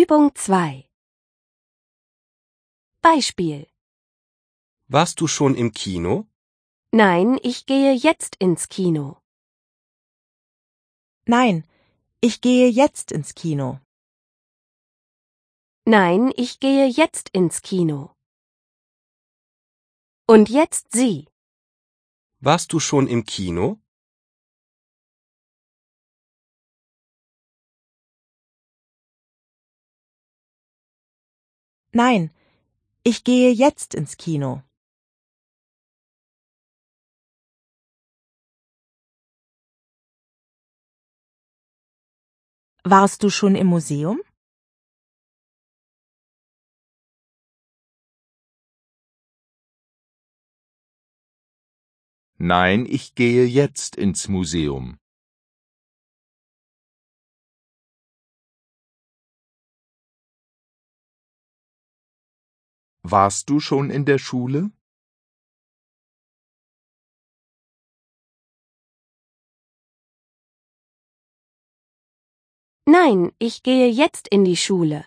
Übung 2 Beispiel Warst du schon im Kino? Nein, ich gehe jetzt ins Kino. Nein, ich gehe jetzt ins Kino. Nein, ich gehe jetzt ins Kino. Und jetzt Sie. Warst du schon im Kino? Nein, ich gehe jetzt ins Kino. Warst du schon im Museum? Nein, ich gehe jetzt ins Museum. Warst du schon in der Schule? Nein, ich gehe jetzt in die Schule.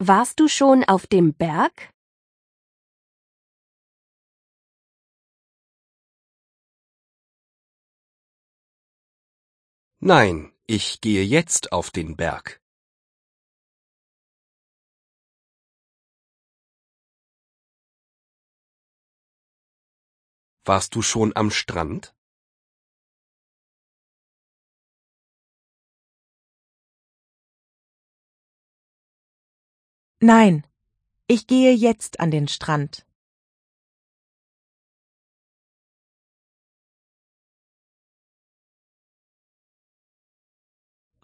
Warst du schon auf dem Berg? Nein, ich gehe jetzt auf den Berg. Warst du schon am Strand? Nein, ich gehe jetzt an den Strand.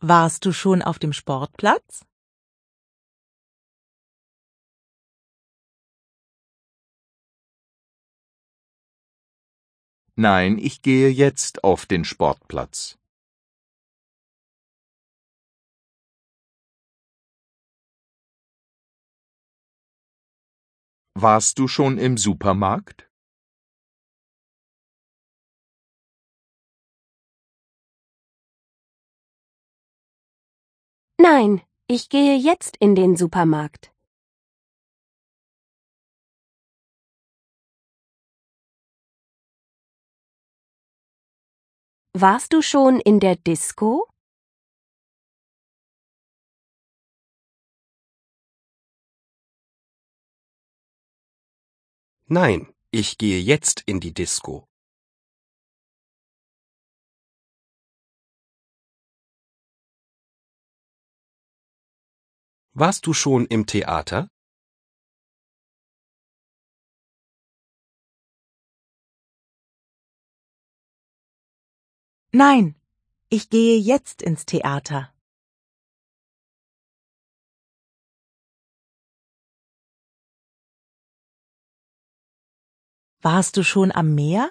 Warst du schon auf dem Sportplatz? Nein, ich gehe jetzt auf den Sportplatz. Warst du schon im Supermarkt? Nein, ich gehe jetzt in den Supermarkt. Warst du schon in der Disco? Nein, ich gehe jetzt in die Disco. Warst du schon im Theater? Nein, ich gehe jetzt ins Theater. Warst du schon am Meer?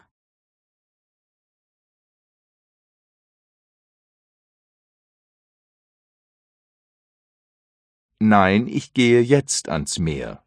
Nein, ich gehe jetzt ans Meer.